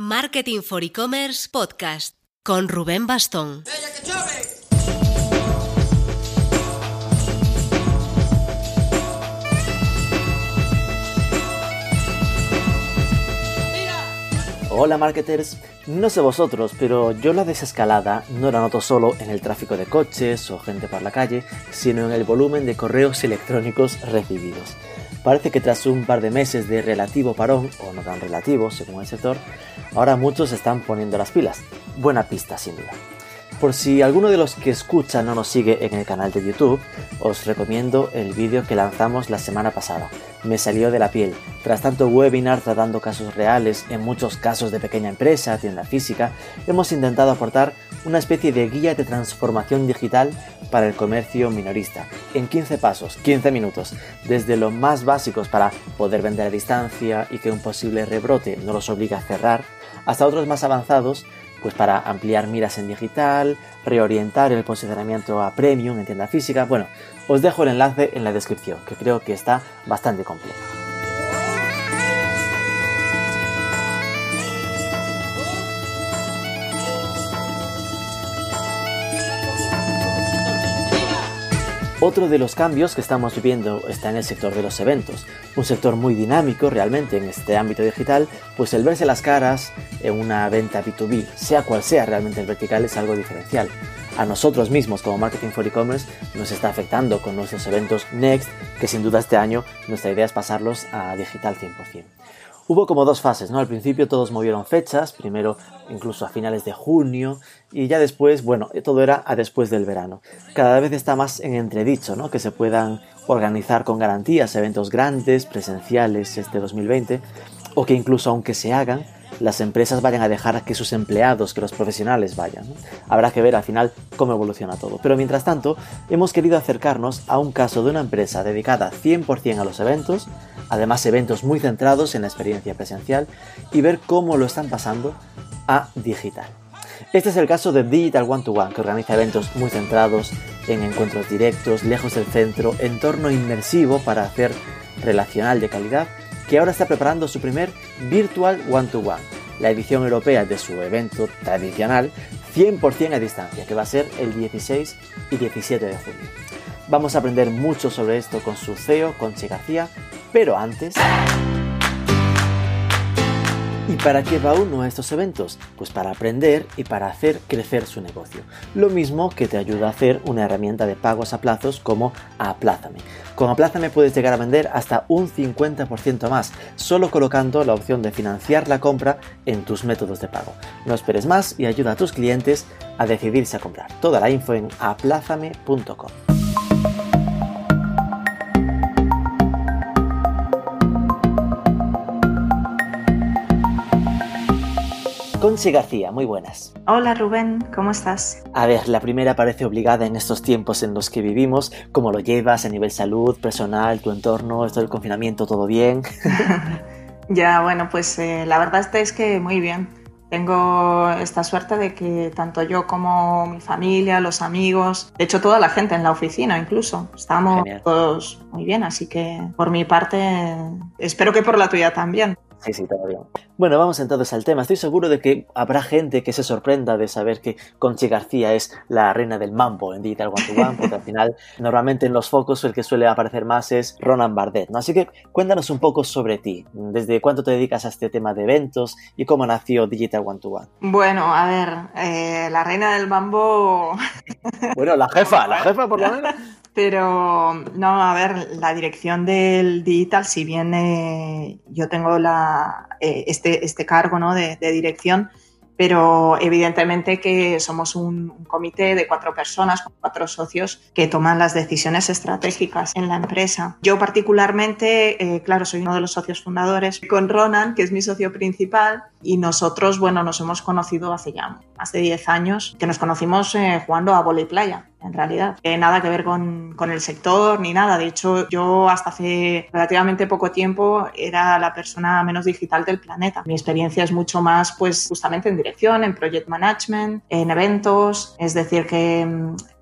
Marketing for E-Commerce Podcast con Rubén Bastón. Hola marketers, no sé vosotros, pero yo la desescalada no la noto solo en el tráfico de coches o gente por la calle, sino en el volumen de correos electrónicos recibidos. Parece que tras un par de meses de relativo parón, o no tan relativo según el sector, ahora muchos están poniendo las pilas. Buena pista sin duda. Por si alguno de los que escuchan no nos sigue en el canal de YouTube, os recomiendo el vídeo que lanzamos la semana pasada. Me salió de la piel. Tras tanto webinar tratando casos reales, en muchos casos de pequeña empresa, tienda física, hemos intentado aportar una especie de guía de transformación digital para el comercio minorista, en 15 pasos, 15 minutos, desde los más básicos para poder vender a distancia y que un posible rebrote no los obligue a cerrar, hasta otros más avanzados pues para ampliar miras en digital, reorientar el posicionamiento a premium en tienda física. Bueno, os dejo el enlace en la descripción, que creo que está bastante completo. Otro de los cambios que estamos viviendo está en el sector de los eventos, un sector muy dinámico realmente en este ámbito digital, pues el verse las caras en una venta B2B, sea cual sea realmente el vertical, es algo diferencial. A nosotros mismos como Marketing for E-Commerce nos está afectando con nuestros eventos Next, que sin duda este año nuestra idea es pasarlos a digital 100%. Hubo como dos fases, ¿no? Al principio todos movieron fechas, primero incluso a finales de junio, y ya después, bueno, todo era a después del verano. Cada vez está más en entredicho, ¿no? Que se puedan organizar con garantías eventos grandes, presenciales este 2020, o que incluso aunque se hagan, las empresas vayan a dejar que sus empleados, que los profesionales vayan. Habrá que ver al final cómo evoluciona todo. Pero mientras tanto, hemos querido acercarnos a un caso de una empresa dedicada 100% a los eventos, además eventos muy centrados en la experiencia presencial, y ver cómo lo están pasando a digital. Este es el caso de Digital One to One, que organiza eventos muy centrados en encuentros directos, lejos del centro, entorno inmersivo para hacer relacional de calidad que ahora está preparando su primer Virtual One to One, la edición europea de su evento tradicional 100% a distancia, que va a ser el 16 y 17 de junio. Vamos a aprender mucho sobre esto con su CEO, Conchi García, pero antes... ¿Y para qué va uno a estos eventos? Pues para aprender y para hacer crecer su negocio. Lo mismo que te ayuda a hacer una herramienta de pagos a plazos como Aplázame. Con Aplázame puedes llegar a vender hasta un 50% más, solo colocando la opción de financiar la compra en tus métodos de pago. No esperes más y ayuda a tus clientes a decidirse a comprar. Toda la info en aplázame.com. Conchi García, muy buenas. Hola Rubén, ¿cómo estás? A ver, la primera parece obligada en estos tiempos en los que vivimos. ¿Cómo lo llevas a nivel salud, personal, tu entorno, esto del confinamiento, todo bien? ya, bueno, pues eh, la verdad es que muy bien. Tengo esta suerte de que tanto yo como mi familia, los amigos, de hecho toda la gente en la oficina incluso, estamos todos muy bien, así que por mi parte espero que por la tuya también. Sí, sí, todo bien. Bueno, vamos entonces al tema. Estoy seguro de que habrá gente que se sorprenda de saber que Conchi García es la reina del mambo en Digital One to One, porque al final normalmente en los focos el que suele aparecer más es Ronan Bardet, ¿no? Así que cuéntanos un poco sobre ti. ¿Desde cuánto te dedicas a este tema de eventos y cómo nació Digital One to One? Bueno, a ver, eh, la reina del mambo... bueno, la jefa, la jefa por lo menos. Pero no, a ver, la dirección del digital, si bien eh, yo tengo la, eh, este, este cargo ¿no? de, dirección, pero evidentemente que somos un, un, comité de cuatro personas, cuatro socios que toman las decisiones estratégicas en la empresa. Yo particularmente, eh, claro, soy uno de los socios fundadores con Ronan, que es mi socio principal, y nosotros, bueno, nos hemos conocido hace ya de 10 años, que nos conocimos eh, jugando a volei playa en realidad. Eh, nada que ver con, con, el sector ni nada. De hecho, yo hasta hace relativamente poco tiempo era la persona menos digital del planeta. Mi experiencia es mucho más, pues, justamente en dirección, en project management, en eventos. Es decir, que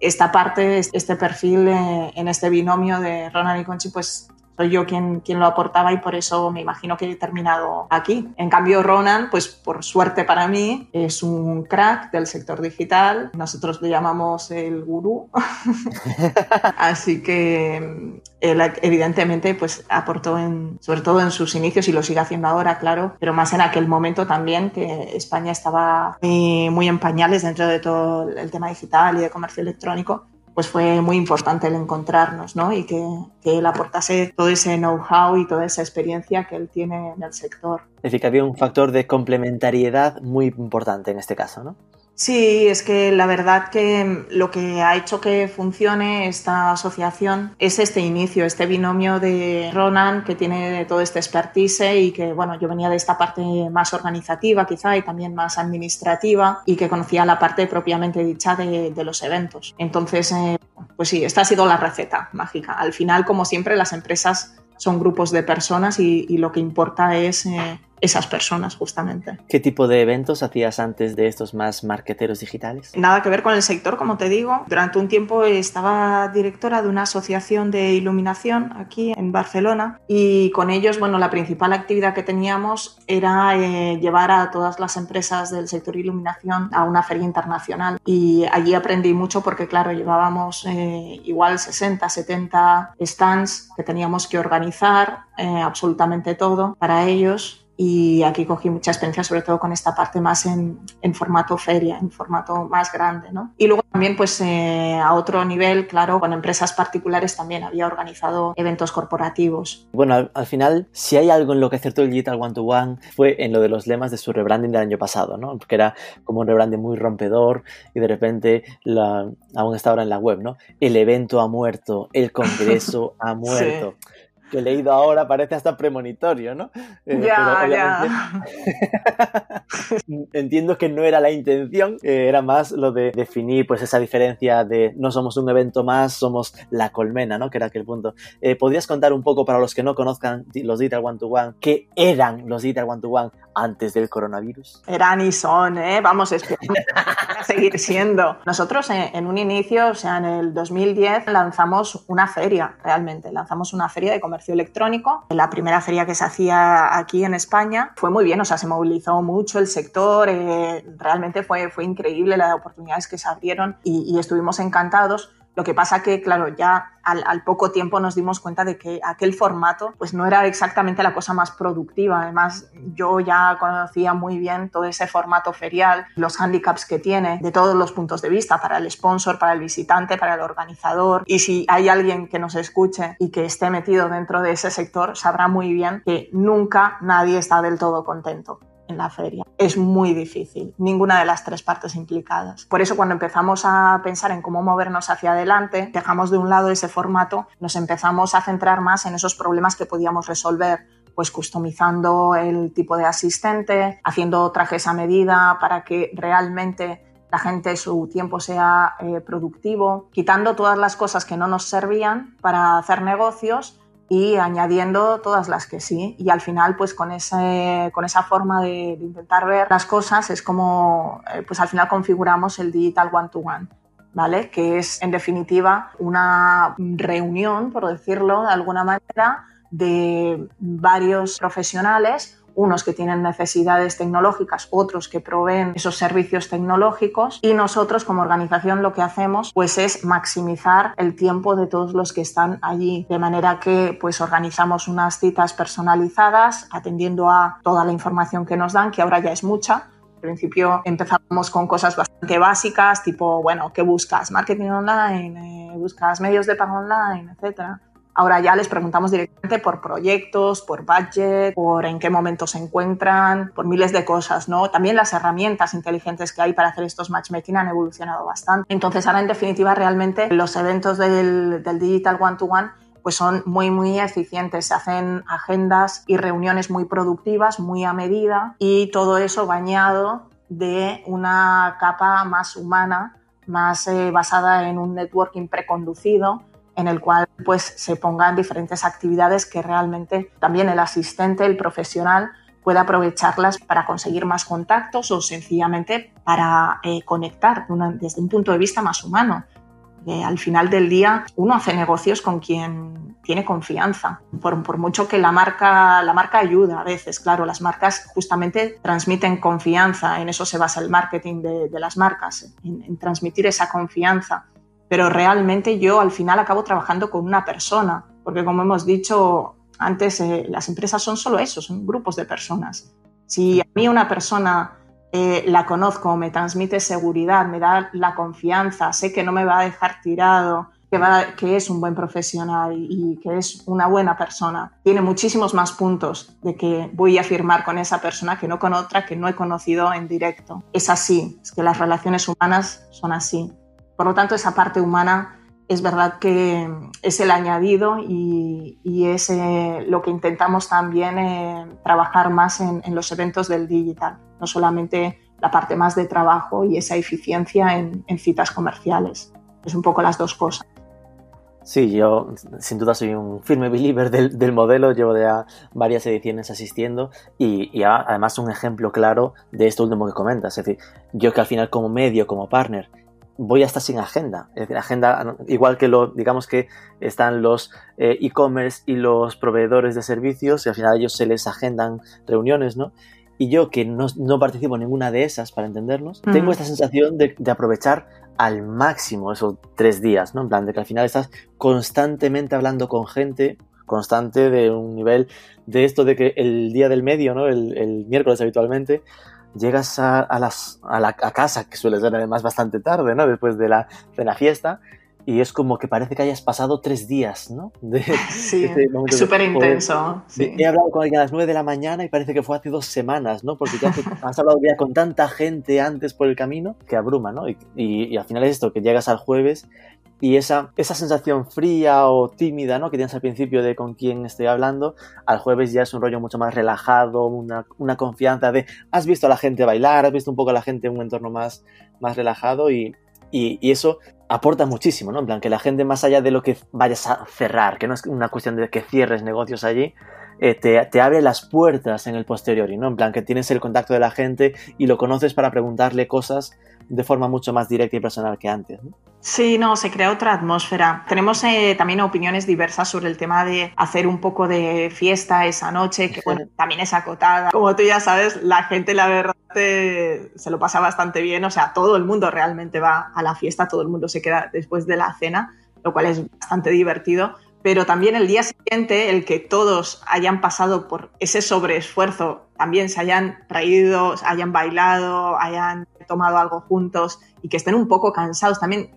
esta parte, este perfil eh, en este binomio de Ronald y Conchi, pues soy yo quien, quien lo aportaba y por eso me imagino que he terminado aquí. En cambio, Ronan, pues por suerte para mí, es un crack del sector digital. Nosotros le llamamos el gurú. Así que él evidentemente pues aportó en, sobre todo en sus inicios y lo sigue haciendo ahora, claro, pero más en aquel momento también que España estaba muy, muy en pañales dentro de todo el tema digital y de comercio electrónico pues fue muy importante el encontrarnos ¿no? y que, que él aportase todo ese know-how y toda esa experiencia que él tiene en el sector. Es decir, que había un factor de complementariedad muy importante en este caso, ¿no? Sí, es que la verdad que lo que ha hecho que funcione esta asociación es este inicio, este binomio de Ronan que tiene todo este expertise y que, bueno, yo venía de esta parte más organizativa quizá y también más administrativa y que conocía la parte propiamente dicha de, los eventos. Entonces, eh, pues sí, esta ha sido la receta mágica. Al final, como siempre, las empresas son grupos de personas y, lo que importa es... Eh, esas personas justamente. ¿Qué tipo de eventos hacías antes de estos más marqueteros digitales? Nada que ver con el sector, como te digo. Durante un tiempo estaba directora de una asociación de iluminación aquí en Barcelona y con ellos, bueno, la principal actividad que teníamos era eh, llevar a todas las empresas del sector iluminación a una feria internacional y allí aprendí mucho porque, claro, llevábamos eh, igual 60, 70 stands que teníamos que organizar eh, absolutamente todo para ellos y aquí cogí mucha experiencia, sobre todo con esta parte más en, en formato feria, en formato más grande. ¿no? Y luego también, pues eh, a otro nivel, claro, con empresas particulares también había organizado eventos corporativos. Bueno, al, final, si hay algo en lo que acertó el Digital One to One, fue en lo de los lemas de su rebranding del año pasado, ¿no? porque era como un rebranding muy rompedor y de repente la, aún está ahora en la web, ¿no? El evento ha muerto, el congreso ha muerto. Sí que he leído ahora parece hasta premonitorio, ¿no? Eh, ya, ya. Entiendo que no era la intención, eh, era más lo de definir pues esa diferencia de no somos un evento más, somos la colmena, ¿no? Que era aquel punto. Eh, ¿Podrías contar un poco para los que no conozcan los Digital One to One, qué eran los Digital One to One antes del coronavirus? Eran y son, ¿eh? Vamos, a seguir siendo. Nosotros en, un inicio, o sea, en el 2010, lanzamos una feria, realmente, lanzamos una feria de comercio electrónico. La primera feria que se hacía aquí en España fue muy bien, o sea, se movilizó mucho el sector, eh, realmente fue, fue increíble las oportunidades que se abrieron y estuvimos encantados lo que pasa que, claro, ya al, poco tiempo nos dimos cuenta de que aquel formato pues no era exactamente la cosa más productiva. Además, yo ya conocía muy bien todo ese formato ferial, los handicaps que tiene de todos los puntos de vista, para el sponsor, para el visitante, para el organizador. Y si hay alguien que nos escuche y que esté metido dentro de ese sector, sabrá muy bien que nunca nadie está del todo contento en la feria. Es muy difícil, ninguna de las tres partes implicadas. Por eso cuando empezamos a pensar en cómo movernos hacia adelante, dejamos de un lado ese formato, nos empezamos a centrar más en esos problemas que podíamos resolver pues customizando el tipo de asistente, haciendo trajes a medida para que realmente la gente su tiempo sea eh, productivo, quitando todas las cosas que no nos servían para hacer negocios y añadiendo todas las que sí. Y al final, pues con, ese, con esa forma de, intentar ver las cosas es como, eh, pues al final configuramos el digital one-to-one. ¿Vale? Que es, en definitiva, una reunión, por decirlo de alguna manera, de varios profesionales unos que tienen necesidades tecnológicas, otros que proveen esos servicios tecnológicos y nosotros como organización lo que hacemos pues es maximizar el tiempo de todos los que están allí, de manera que pues organizamos unas citas personalizadas atendiendo a toda la información que nos dan, que ahora ya es mucha, al principio empezamos con cosas bastante básicas, tipo, bueno, ¿qué buscas? Marketing online, eh, buscas medios de pago online, etcétera. Ahora ya les preguntamos directamente por proyectos, por budget, por en qué momento se encuentran, por miles de cosas, ¿no? También las herramientas inteligentes que hay para hacer estos matchmaking han evolucionado bastante. Entonces ahora en definitiva realmente los eventos del, Digital One to One pues son muy, muy eficientes. Se hacen agendas y reuniones muy productivas, muy a medida y todo eso bañado de una capa más humana, más eh, basada en un networking preconducido en el cual pues se pongan diferentes actividades que realmente también el asistente, el profesional pueda aprovecharlas para conseguir más contactos o sencillamente para eh, conectar desde un punto de vista más humano. al final del día uno hace negocios con quien tiene confianza, por, por, mucho que la marca, la marca ayuda a veces, claro, las marcas justamente transmiten confianza, en eso se basa el marketing de, las marcas, en transmitir esa confianza, pero realmente yo al final acabo trabajando con una persona, porque como hemos dicho antes, eh, las empresas son solo eso, son grupos de personas. Si a mí una persona eh, la conozco, me transmite seguridad, me da la confianza, sé que no me va a dejar tirado, que, va, que es un buen profesional y, que es una buena persona, tiene muchísimos más puntos de que voy a firmar con esa persona que no con otra que no he conocido en directo. Es así, es que las relaciones humanas son así. Por lo tanto, esa parte humana es verdad que es el añadido y, es eh, lo que intentamos también eh, trabajar más en, los eventos del digital, no solamente la parte más de trabajo y esa eficiencia en, citas comerciales. Es un poco las dos cosas. Sí, yo sin duda soy un firme believer del, modelo, llevo ya varias ediciones asistiendo y, y, además un ejemplo claro de esto último que comentas. Es decir, yo que al final como medio, como partner, voy a estar sin agenda. Es decir, agenda, igual que lo, digamos que están los eh, e-commerce y los proveedores de servicios, y al final ellos se les agendan reuniones, ¿no? Y yo, que no, no participo en ninguna de esas, para entendernos, tengo esta sensación de, de, aprovechar al máximo esos tres días, ¿no? En plan, de que al final estás constantemente hablando con gente, constante de un nivel de esto de que el día del medio, ¿no? El, el miércoles habitualmente, llegas a, las, a, la, casa, que suele ser además bastante tarde, ¿no? Después de la, de la fiesta, y es como que parece que hayas pasado tres días, ¿no? sí, súper intenso. Sí. He hablado con alguien a las nueve de la mañana y parece que fue hace dos semanas, ¿no? Porque ya has hablado ya con tanta gente antes por el camino que abruma, ¿no? Y, y, al final es esto, que llegas al jueves y esa, esa sensación fría o tímida ¿no? que tienes al principio de con quién estoy hablando, al jueves ya es un rollo mucho más relajado, una, una, confianza de has visto a la gente bailar, has visto un poco a la gente en un entorno más, más relajado y, y, y, eso aporta muchísimo, ¿no? En plan, que la gente más allá de lo que vayas a cerrar, que no es una cuestión de que cierres negocios allí, eh, te, te, abre las puertas en el posterior, ¿no? En plan, que tienes el contacto de la gente y lo conoces para preguntarle cosas de forma mucho más directa y personal que antes. ¿no? Sí, no, se crea otra atmósfera. Tenemos eh, también opiniones diversas sobre el tema de hacer un poco de fiesta esa noche, que bueno, también es acotada. Como tú ya sabes, la gente, la verdad, se lo pasa bastante bien. O sea, todo el mundo realmente va a la fiesta, todo el mundo se queda después de la cena, lo cual es bastante divertido pero también el día siguiente, el que todos hayan pasado por ese sobreesfuerzo, también se hayan reído, hayan bailado, hayan tomado algo juntos y que estén un poco cansados, también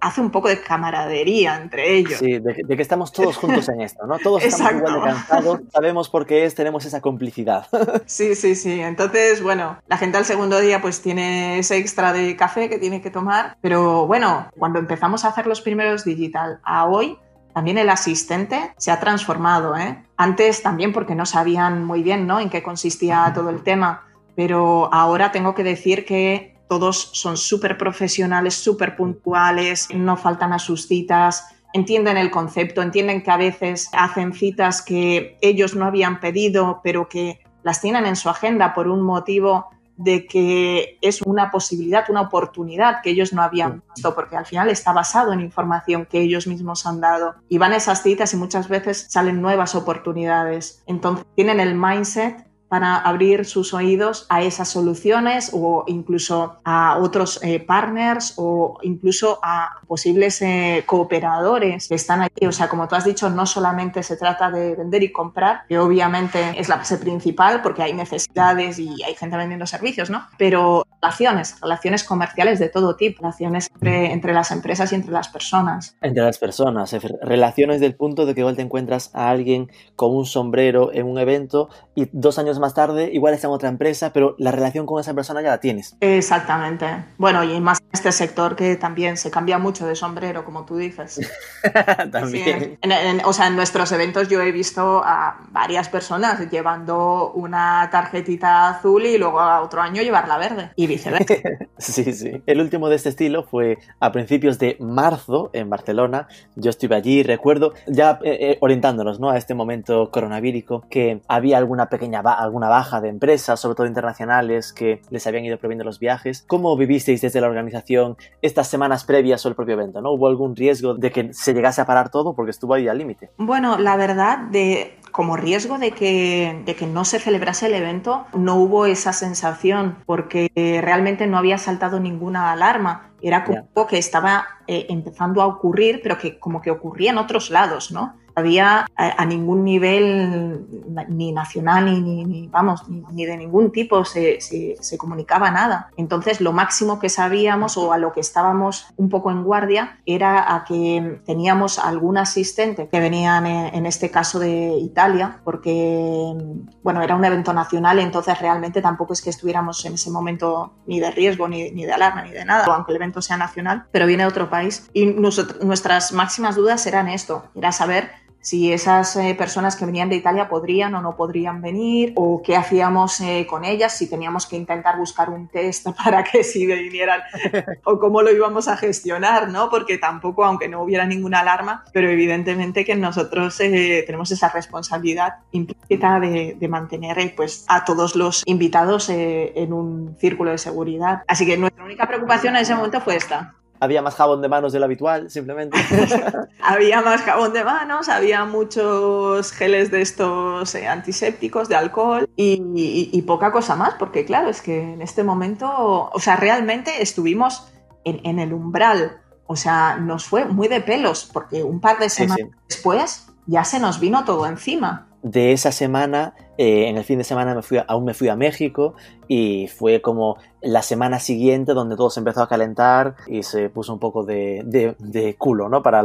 hace un poco de camaradería entre ellos. Sí, de, que estamos todos juntos en esto, ¿no? Todos estamos igual de cansados, sabemos por qué es, tenemos esa complicidad. Sí, sí, sí. Entonces, bueno, la gente al segundo día pues tiene ese extra de café que tiene que tomar, pero bueno, cuando empezamos a hacer los primeros digital a hoy, también el asistente se ha transformado. ¿eh? Antes también porque no sabían muy bien ¿no? en qué consistía todo el tema, pero ahora tengo que decir que todos son súper profesionales, súper puntuales, no faltan a sus citas, entienden el concepto, entienden que a veces hacen citas que ellos no habían pedido, pero que las tienen en su agenda por un motivo de que es una posibilidad, una oportunidad que ellos no habían visto, porque al final está basado en información que ellos mismos han dado. Y van a esas citas y muchas veces salen nuevas oportunidades. Entonces tienen el mindset para abrir sus oídos a esas soluciones o incluso a otros eh, partners o incluso a posibles eh, cooperadores que están aquí. O sea, como tú has dicho, no solamente se trata de vender y comprar, que obviamente es la base principal porque hay necesidades y hay gente vendiendo servicios, ¿no? Pero relaciones, relaciones comerciales de todo tipo, relaciones entre, entre las empresas y entre las personas. Entre las personas, relaciones del punto de que igual te encuentras a alguien con un sombrero en un evento y dos años más tarde, igual está en otra empresa, pero la relación con esa persona ya la tienes. Exactamente. Bueno, y más en este sector que también se cambia mucho de sombrero, como tú dices. también. o sea, en nuestros eventos yo he visto a varias personas llevando una tarjetita azul y luego a otro año llevarla verde y viceversa. sí, sí. El último de este estilo fue a principios de marzo en Barcelona. Yo estuve allí, recuerdo, ya eh, eh, orientándonos ¿no? a este momento coronavírico, que había alguna pequeña, alguna baja de empresas, sobre todo internacionales, que les habían ido prohibiendo los viajes. ¿Cómo vivisteis desde la organización estas semanas previas al propio evento? ¿no? ¿Hubo algún riesgo de que se llegase a parar todo porque estuvo ahí al límite? Bueno, la verdad, de, como riesgo de que, de que no se celebrase el evento, no hubo esa sensación porque realmente no había saltado ninguna alarma. Era como que estaba eh, empezando a ocurrir, pero que como que ocurría en otros lados, ¿no? Había a, ningún nivel, ni nacional, ni, ni, vamos, ni, de ningún tipo se, se, comunicaba nada. Entonces, lo máximo que sabíamos o a lo que estábamos un poco en guardia era a que teníamos algún asistente que venían, en, en este caso de Italia, porque, bueno, era un evento nacional, entonces realmente tampoco es que estuviéramos en ese momento ni de riesgo, ni, ni de alarma, ni de nada, aunque el evento sea nacional, pero viene de otro país. Y nuestras máximas dudas eran esto, era saber si esas eh, personas que venían de Italia podrían o no podrían venir, o qué hacíamos eh, con ellas, si teníamos que intentar buscar un test para que sí vinieran, o cómo lo íbamos a gestionar, ¿no? Porque tampoco, aunque no hubiera ninguna alarma, pero evidentemente que nosotros eh, tenemos esa responsabilidad implícita de, de mantener pues, a todos los invitados en un círculo de seguridad. Así que nuestra única preocupación en ese momento fue esta había más jabón de manos del habitual, simplemente. había más jabón de manos, había muchos geles de estos eh, antisépticos, de alcohol y, poca cosa más, porque claro, es que en este momento, o sea, realmente estuvimos en, el umbral, o sea, nos fue muy de pelos, porque un par de semanas después ya se nos vino todo encima. De esa semana eh, en el fin de semana me fui aún me fui a México y fue como la semana siguiente donde todo se empezó a calentar y se puso un poco de, de, culo, ¿no? Para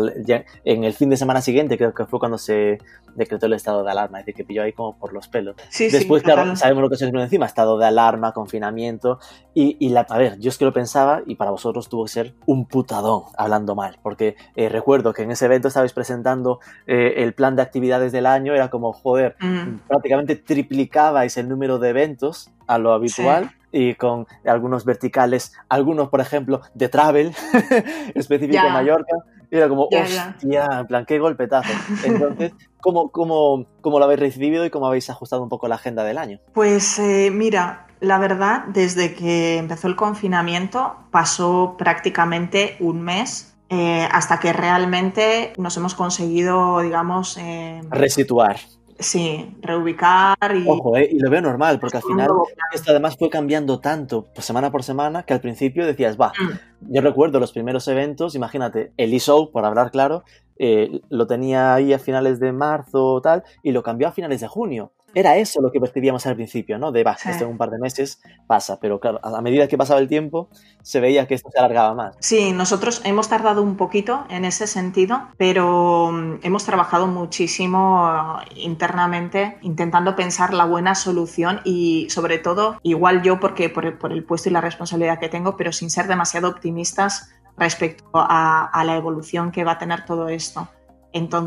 en el fin de semana siguiente creo que fue cuando se decretó el estado de alarma, es decir, que pilló ahí como por los pelos. Después, claro, sabemos lo que se vino encima, estado de alarma, confinamiento y, y, la, a ver, yo es que lo pensaba y para vosotros tuvo que ser un putadón hablando mal, porque eh, recuerdo que en ese evento estabais presentando eh, el plan de actividades del año, era como, joder, mm. prácticamente triplicabais el número de eventos a lo habitual. Y con algunos verticales, algunos, por ejemplo, de travel, específico de Mallorca, y era como, hostia, en plan, qué golpetazo. Entonces, ¿cómo, cómo, cómo lo habéis recibido y cómo habéis ajustado un poco la agenda del año? Pues eh, mira, la verdad, desde que empezó el confinamiento, pasó prácticamente un mes eh, hasta que realmente nos hemos conseguido, digamos... Eh, Resituar. Sí, reubicar y... Ojo, eh, y lo veo normal, porque al final esto además fue cambiando tanto pues, semana por semana que al principio decías, va, mm. yo recuerdo los primeros eventos, imagínate, el e-show, por hablar claro, eh, lo tenía ahí a finales de marzo tal, y lo cambió a finales de junio era eso lo que percibíamos al principio, ¿no? De, va, esto en un par de meses pasa, pero claro, a medida que pasaba el tiempo, se veía que esto se alargaba más. Sí, nosotros hemos tardado un poquito en ese sentido, pero mm, hemos trabajado muchísimo eh, internamente intentando pensar la buena solución y sobre todo, igual yo porque por el, puesto y la responsabilidad que tengo, pero sin ser demasiado optimistas respecto a la evolución que va a tener todo esto.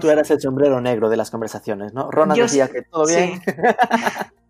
Tú eras el sombrero negro de las conversaciones, ¿no? Ronan decía que todo bien.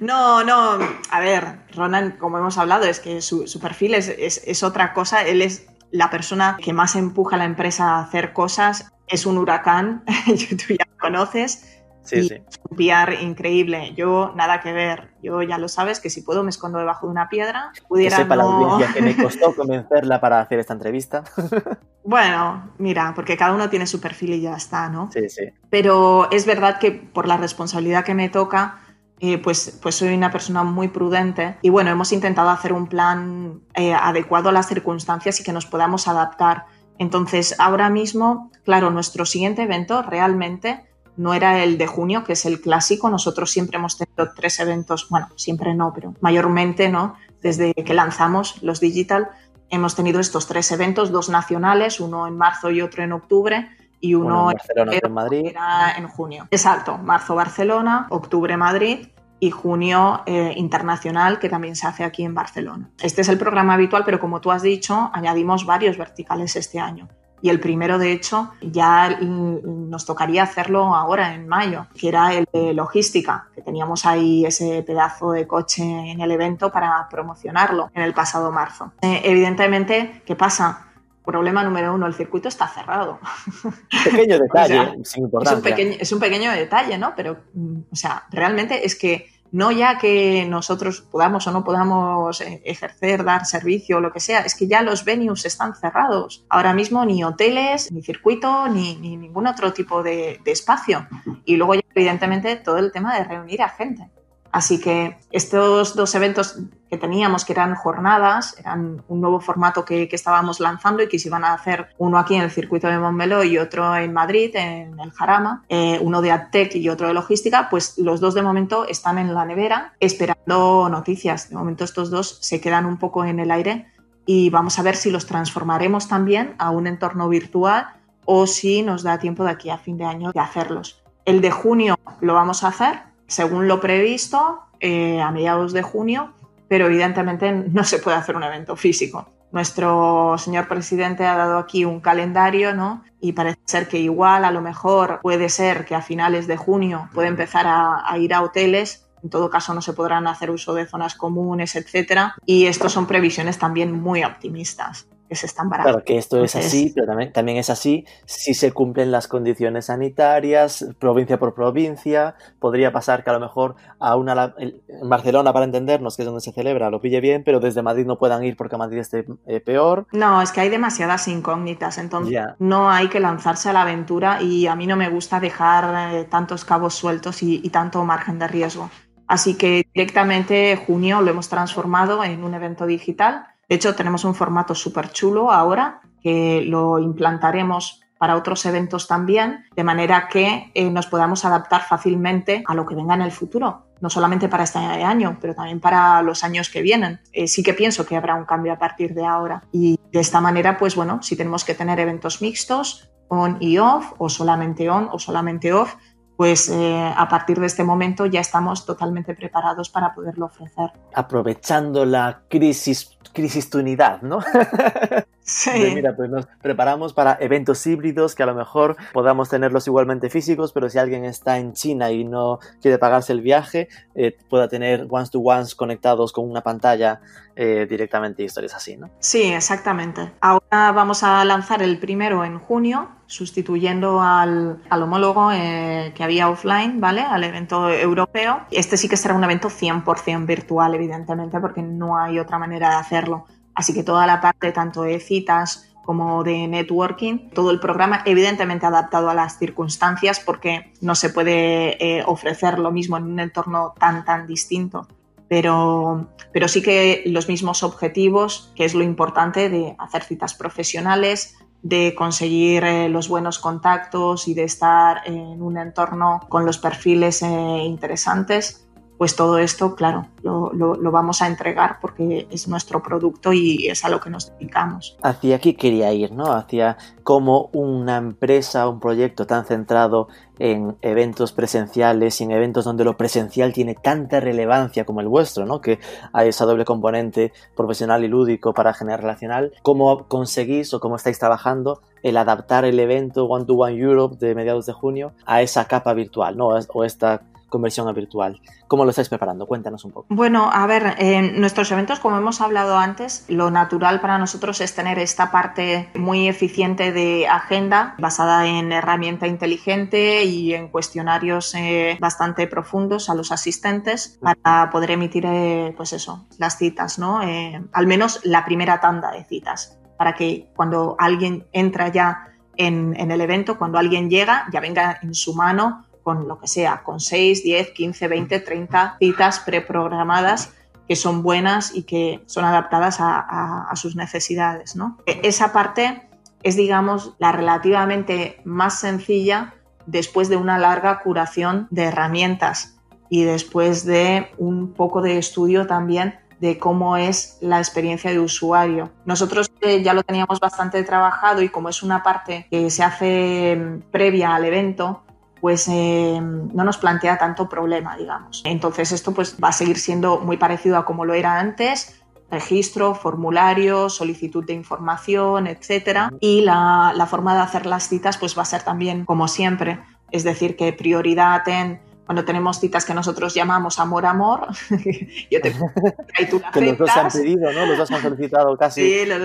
No, no, a ver, Ronan, como hemos hablado, es que su, perfil es, otra cosa. Él es la persona que más empuja a la empresa a hacer cosas. Es un huracán, tú ya lo conoces. Sí, sí. Un PR increíble. Yo, nada que ver. Yo ya lo sabes que si puedo me escondo debajo de una piedra. Pudiera que sepa la audiencia que me costó convencerla para hacer esta entrevista. bueno, mira, porque cada uno tiene su perfil y ya está, ¿no? Sí, sí. Pero es verdad que por la responsabilidad que me toca, eh, pues, pues soy una persona muy prudente y bueno, hemos intentado hacer un plan eh, adecuado a las circunstancias y que nos podamos adaptar. Entonces, ahora mismo, claro, nuestro siguiente evento realmente no era el de junio, que es el clásico. Nosotros siempre hemos tenido tres eventos, bueno, siempre no, pero mayormente, ¿no? Desde que lanzamos los digital, hemos tenido estos tres eventos, dos nacionales, uno en marzo y otro en octubre. Y uno, en Barcelona, en, Madrid. Era en junio. Exacto, marzo Barcelona, octubre Madrid y junio eh, internacional que también se hace aquí en Barcelona. Este es el programa habitual, pero como tú has dicho, añadimos varios verticales este año y el primero, de hecho, ya nos tocaría hacerlo ahora, en mayo, que era el de logística, que teníamos ahí ese pedazo de coche en el evento para promocionarlo en el pasado marzo. Eh, evidentemente, ¿qué pasa? Problema número uno, el circuito está cerrado. Pequeño detalle, sin importancia. Es un, pequeño, es un pequeño detalle, ¿no? Pero, mm, o sea, realmente es que no ya que nosotros podamos o no podamos eh, ejercer, dar servicio o lo que sea, es que ya los venues están cerrados. Ahora mismo ni hoteles, ni circuito, ni, ningún otro tipo de, de espacio. Y luego ya evidentemente todo el tema de reunir a gente. Así que estos dos eventos que teníamos, que eran jornadas, eran un nuevo formato que, estábamos lanzando y que se iban a hacer uno aquí en el circuito de Montmeló y otro en Madrid, en el Jarama, eh, uno de AdTech y otro de logística, pues los dos de momento están en la nevera esperando noticias. De momento estos dos se quedan un poco en el aire y vamos a ver si los transformaremos también a un entorno virtual o si nos da tiempo de aquí a fin de año de hacerlos. El de junio lo vamos a hacer según lo previsto, eh, a mediados de junio, pero evidentemente no se puede hacer un evento físico. Nuestro señor presidente ha dado aquí un calendario, ¿no? Y parece ser que igual, a lo mejor, puede ser que a finales de junio puede empezar a, ir a hoteles. En todo caso, no se podrán hacer uso de zonas comunes, etcétera. Y estos son previsiones también muy optimistas están barajando. Claro que esto es así, pero también, también, es así si se cumplen las condiciones sanitarias, provincia por provincia. Podría pasar que a lo mejor a una en Barcelona, para entendernos, que es donde se celebra, lo pille bien, pero desde Madrid no puedan ir porque Madrid esté eh, peor. No, es que hay demasiadas incógnitas, entonces no hay que lanzarse a la aventura y a mí no me gusta dejar eh, tantos cabos sueltos y tanto margen de riesgo. Así que directamente junio lo hemos transformado en un evento digital de hecho, tenemos un formato súper chulo ahora que lo implantaremos para otros eventos también, de manera que eh, nos podamos adaptar fácilmente a lo que venga en el futuro, no solamente para este año, pero también para los años que vienen. Eh, sí que pienso que habrá un cambio a partir de ahora y de esta manera, pues bueno, si tenemos que tener eventos mixtos, on y off, o solamente on o solamente off, pues eh, a partir de este momento ya estamos totalmente preparados para poderlo ofrecer. Aprovechando la crisis, crisis tu unidad, ¿no? Sí. mira, pues nos preparamos para eventos híbridos que a lo mejor podamos tenerlos igualmente físicos, pero si alguien está en China y no quiere pagarse el viaje, eh, pueda tener ones-to-ones conectados con una pantalla eh, directamente historias así, ¿no? Sí, exactamente. Ahora vamos a lanzar el primero en junio, sustituyendo al, homólogo eh, que había offline, ¿vale? Al evento europeo. Este sí que será un evento 100% virtual, evidentemente, porque no hay otra manera de hacerlo. Así que toda la parte tanto de citas como de networking, todo el programa evidentemente adaptado a las circunstancias porque no se puede eh, ofrecer lo mismo en un entorno tan tan distinto. Pero, pero sí que los mismos objetivos, que es lo importante de hacer citas profesionales, de conseguir eh, los buenos contactos y de estar en un entorno con los perfiles eh, interesantes pues todo esto, claro, lo, vamos a entregar porque es nuestro producto y es a lo que nos dedicamos. Hacia aquí quería ir, ¿no? Hacia cómo una empresa, un proyecto tan centrado en eventos presenciales y en eventos donde lo presencial tiene tanta relevancia como el vuestro, ¿no? Que hay esa doble componente profesional y lúdico para generar relacional. ¿Cómo conseguís o cómo estáis trabajando el adaptar el evento One to One Europe de mediados de junio a esa capa virtual, ¿no? O esta conversión a virtual. ¿Cómo lo estáis preparando? Cuéntanos un poco. Bueno, a ver, en nuestros eventos, como hemos hablado antes, lo natural para nosotros es tener esta parte muy eficiente de agenda basada en herramienta inteligente y en cuestionarios eh, bastante profundos a los asistentes para poder emitir, eh, pues eso, las citas, ¿no? Eh, al menos la primera tanda de citas, para que cuando alguien entra ya en, en el evento, cuando alguien llega, ya venga en su mano con lo que sea, con 6, 10, 15, 20, 30 citas preprogramadas que son buenas y que son adaptadas a, sus necesidades. ¿no? Esa parte es, digamos, la relativamente más sencilla después de una larga curación de herramientas y después de un poco de estudio también de cómo es la experiencia de usuario. Nosotros eh, ya lo teníamos bastante trabajado y como es una parte que se hace mm, previa al evento, pues eh, no nos plantea tanto problema, digamos. Entonces esto pues va a seguir siendo muy parecido a como lo era antes, registro, formulario, solicitud de información, etcétera. Y la, forma de hacer las citas pues va a ser también como siempre, es decir, que prioridad en cuando tenemos citas que nosotros llamamos amor amor, yo te y tú la que los dos han pedido, ¿no? Los dos han solicitado casi sí, los,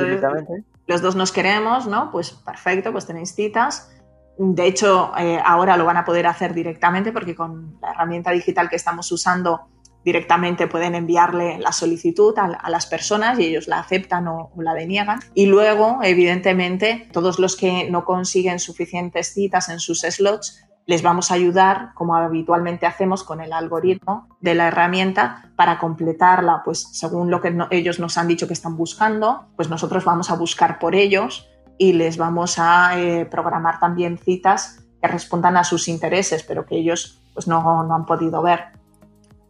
los dos nos queremos, ¿no? Pues perfecto, pues tenéis citas de hecho, eh, ahora lo van a poder hacer directamente porque con la herramienta digital que estamos usando directamente pueden enviarle la solicitud a, las personas y ellos la aceptan o, la deniegan. Y luego, evidentemente, todos los que no consiguen suficientes citas en sus slots, les vamos a ayudar, como habitualmente hacemos con el algoritmo de la herramienta, para completarla, pues según lo que ellos nos han dicho que están buscando, pues nosotros vamos a buscar por ellos y les vamos a eh, programar también citas que respondan a sus intereses, pero que ellos pues no, no han podido ver.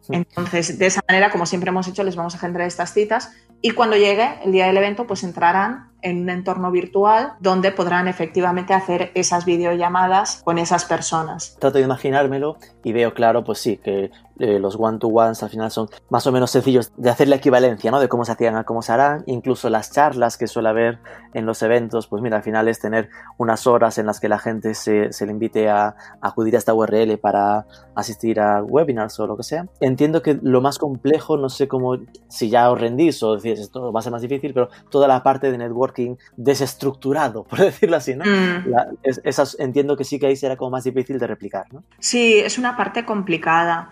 Entonces, de esa manera, como siempre hemos hecho, les vamos a generar estas citas y cuando llegue el día del evento, pues entrarán en un entorno virtual donde podrán efectivamente hacer esas videollamadas con esas personas. Trato de imaginármelo y veo claro, pues sí, que eh, los one-to-ones al final son más o menos sencillos de hacer la equivalencia, ¿no? De cómo se hacían a cómo se harán, incluso las charlas que suele haber en los eventos, pues mira, al final es tener unas horas en las que la gente se, se le invite a, acudir a esta URL para asistir a webinars o lo que sea. Entiendo que lo más complejo, no sé cómo, si ya os rendís o decís esto va a ser más difícil, pero toda la parte de networking desestructurado, por decirlo así, ¿no? Mm. esas, entiendo que sí que ahí será como más difícil de replicar, ¿no? Sí, es una parte complicada.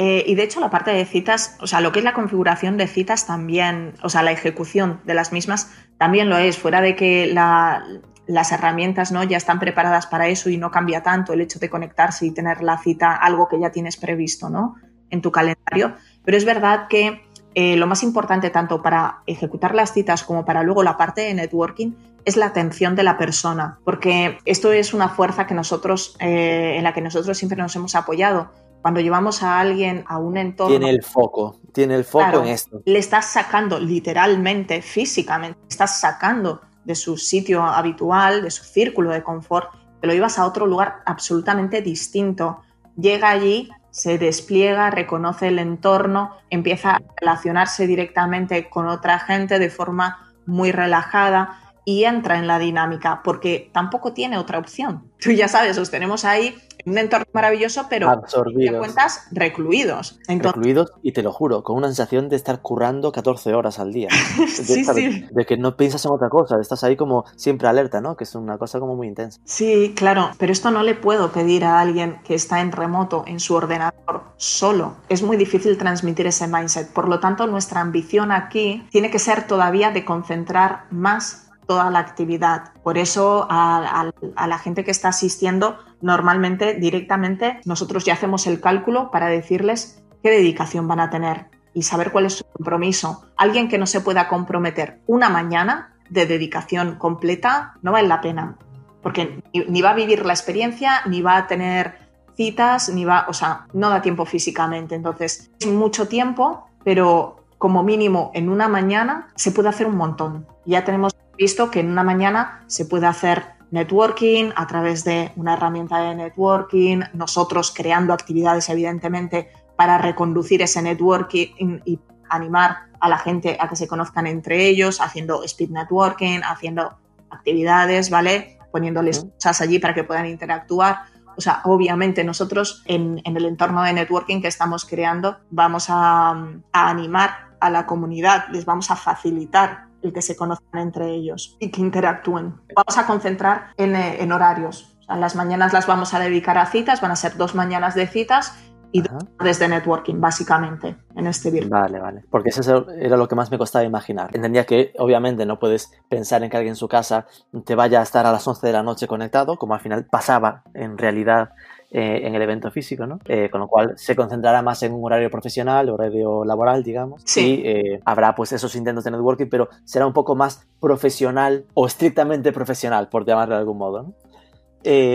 Eh, y de hecho la parte de citas, o sea, lo que es la configuración de citas también, o sea, la ejecución de las mismas también lo es, fuera de que las herramientas ¿no? ya están preparadas para eso y no cambia tanto el hecho de conectarse y tener la cita, algo que ya tienes previsto ¿no? en tu calendario. Pero es verdad que eh, lo más importante tanto para ejecutar las citas como para luego la parte de networking es la atención de la persona, porque esto es una fuerza que nosotros, eh, en la que nosotros siempre nos hemos apoyado cuando llevamos a alguien a un entorno... Tiene el foco, tiene el foco en esto. Le estás sacando literalmente, físicamente, estás sacando de su sitio habitual, de su círculo de confort, te lo llevas a otro lugar absolutamente distinto. Llega allí, se despliega, reconoce el entorno, empieza a relacionarse directamente con otra gente de forma muy relajada y entra en la dinámica, porque tampoco tiene otra opción. Tú ya sabes, os tenemos ahí un entorno maravilloso, pero absorbidos. cuentas recluidos. recluidos y te lo juro, con una sensación de estar currando 14 horas al día. sí, de, sí. de, que no piensas en otra cosa, estás ahí como siempre alerta, ¿no? Que es una cosa como muy intensa. Sí, claro, pero esto no le puedo pedir a alguien que está en remoto, en su ordenador, solo. Es muy difícil transmitir ese mindset. Por lo tanto, nuestra ambición aquí tiene que ser todavía de concentrar más toda la actividad. Por eso a, la gente que está asistiendo, normalmente directamente nosotros ya hacemos el cálculo para decirles qué dedicación van a tener y saber cuál es su compromiso. Alguien que no se pueda comprometer una mañana de dedicación completa no vale la pena, porque ni, va a vivir la experiencia, ni va a tener citas, ni va, o sea, no da tiempo físicamente. Entonces, es mucho tiempo, pero como mínimo en una mañana se puede hacer un montón. Ya tenemos visto que en una mañana se puede hacer networking a través de una herramienta de networking, nosotros creando actividades evidentemente para reconducir ese networking y animar a la gente a que se conozcan entre ellos, haciendo speed networking, haciendo actividades, ¿vale? Poniéndoles cosas allí para que puedan interactuar. O sea, obviamente nosotros en, el entorno de networking que estamos creando vamos a animar a la comunidad, les vamos a facilitar el que se conozcan entre ellos y que interactúen. Vamos a concentrar en, eh, en horarios. las mañanas las vamos a dedicar a citas, van a ser dos mañanas de citas y dos tardes de networking, básicamente, en este virtual. Vale, vale. Porque eso era lo que más me costaba imaginar. Entendía que, obviamente, no puedes pensar en que alguien en su casa te vaya a estar a las 11 de la noche conectado, como al final pasaba en realidad eh, en el evento físico, ¿no? Eh, con lo cual se concentrará más en un horario profesional, horario laboral, digamos. Sí. Y eh, habrá pues esos intentos de networking, pero será un poco más profesional o estrictamente profesional, por llamarlo de algún modo, ¿no?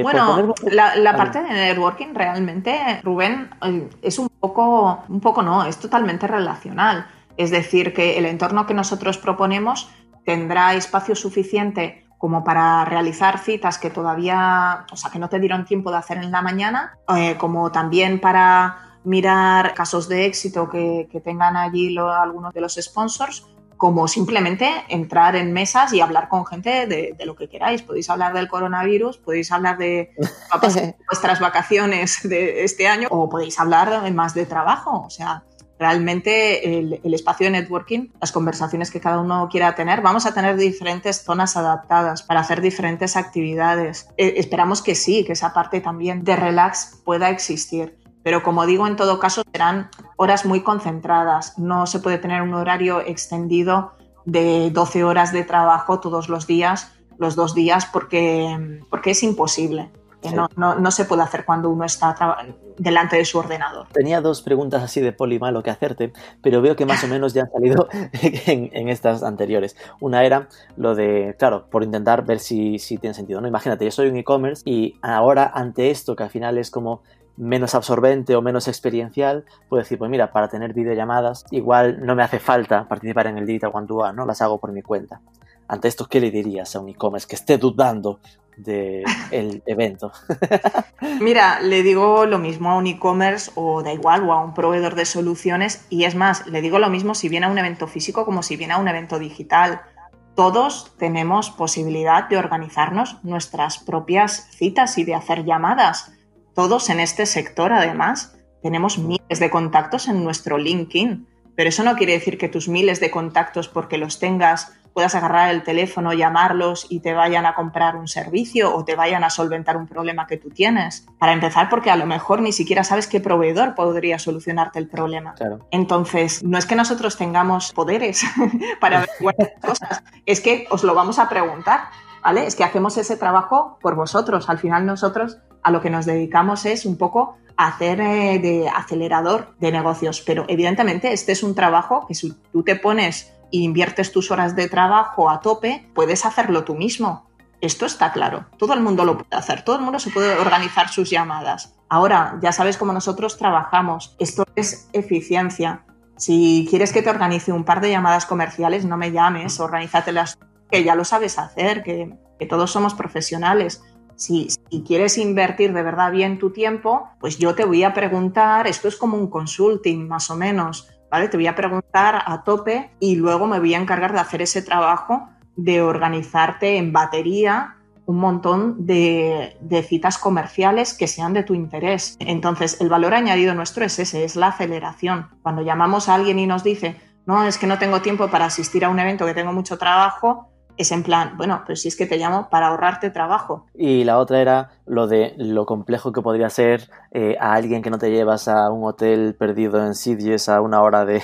bueno, la, parte de networking realmente, Rubén, es un poco, un poco no, es totalmente relacional. Es decir, que el entorno que nosotros proponemos tendrá espacio suficiente como para realizar citas que todavía, o sea, que no te dieron tiempo de hacer en la mañana, eh, como también para mirar casos de éxito que, tengan allí algunos de los sponsors, como simplemente entrar en mesas y hablar con gente de, lo que queráis. Podéis hablar del coronavirus, podéis hablar de vuestras vacaciones de este año o podéis hablar más de trabajo. O sea, realmente el, espacio de networking, las conversaciones que cada uno quiera tener, vamos a tener diferentes zonas adaptadas para hacer diferentes actividades. Eh, esperamos que sí, que esa parte también de relax pueda existir. Pero como digo, en todo caso serán horas muy concentradas. No se puede tener un horario extendido de 12 horas de trabajo todos los días, los dos días, porque, porque es imposible. No, no, se puede hacer cuando uno está delante de su ordenador. Tenía dos preguntas así de poli malo que hacerte, pero veo que más o menos ya han salido en, estas anteriores. Una era lo de, claro, por intentar ver si, si tiene sentido. ¿no? Imagínate, yo soy un e-commerce y ahora ante esto, que al final es como menos absorbente o menos experiencial, puedo decir, pues mira, para tener videollamadas, igual no me hace falta participar en el Digital One to One, ¿no? Las hago por mi cuenta. Ante esto, ¿qué le dirías a un e-commerce que esté dudando del evento? Mira, le digo lo mismo a un e-commerce o da igual, o a un proveedor de soluciones, y es más, le digo lo mismo si viene a un evento físico como si viene a un evento digital. Todos tenemos posibilidad de organizarnos nuestras propias citas y de hacer llamadas todos en este sector, además, tenemos miles de contactos en nuestro LinkedIn, pero eso no quiere decir que tus miles de contactos, porque los tengas, puedas agarrar el teléfono, llamarlos y te vayan a comprar un servicio o te vayan a solventar un problema que tú tienes. Para empezar, porque a lo mejor ni siquiera sabes qué proveedor podría solucionarte el problema. Entonces, no es que nosotros tengamos poderes para ver cosas, es que os lo vamos a preguntar. ¿Vale? Es que hacemos ese trabajo por vosotros. Al final nosotros a lo que nos dedicamos es un poco a hacer eh, de acelerador de negocios. Pero evidentemente este es un trabajo que si tú te pones inviertes tus horas de trabajo a tope, puedes hacerlo tú mismo. Esto está claro, todo el mundo lo puede hacer, todo el mundo se puede organizar sus llamadas. Ahora, ya sabes cómo nosotros trabajamos, esto es eficiencia. Si quieres que te organice un par de llamadas comerciales, no me llames, organízatelas, que ya lo sabes hacer, que, que todos somos profesionales si, quieres invertir de verdad bien tu tiempo, pues yo te voy a preguntar, esto es como un consulting más o menos, Te voy a preguntar a tope y luego me voy a encargar de hacer ese trabajo de organizarte en batería un montón de, de, citas comerciales que sean de tu interés. Entonces, el valor añadido nuestro es ese, es la aceleración. Cuando llamamos a alguien y nos dice, no, es que no tengo tiempo para asistir a un evento, que tengo mucho trabajo, es en plan, bueno, pues si es que te llamo para ahorrarte trabajo. Y la otra era lo de lo complejo que podría ser eh, a alguien que no te llevas a un hotel perdido en Sitges a una hora de,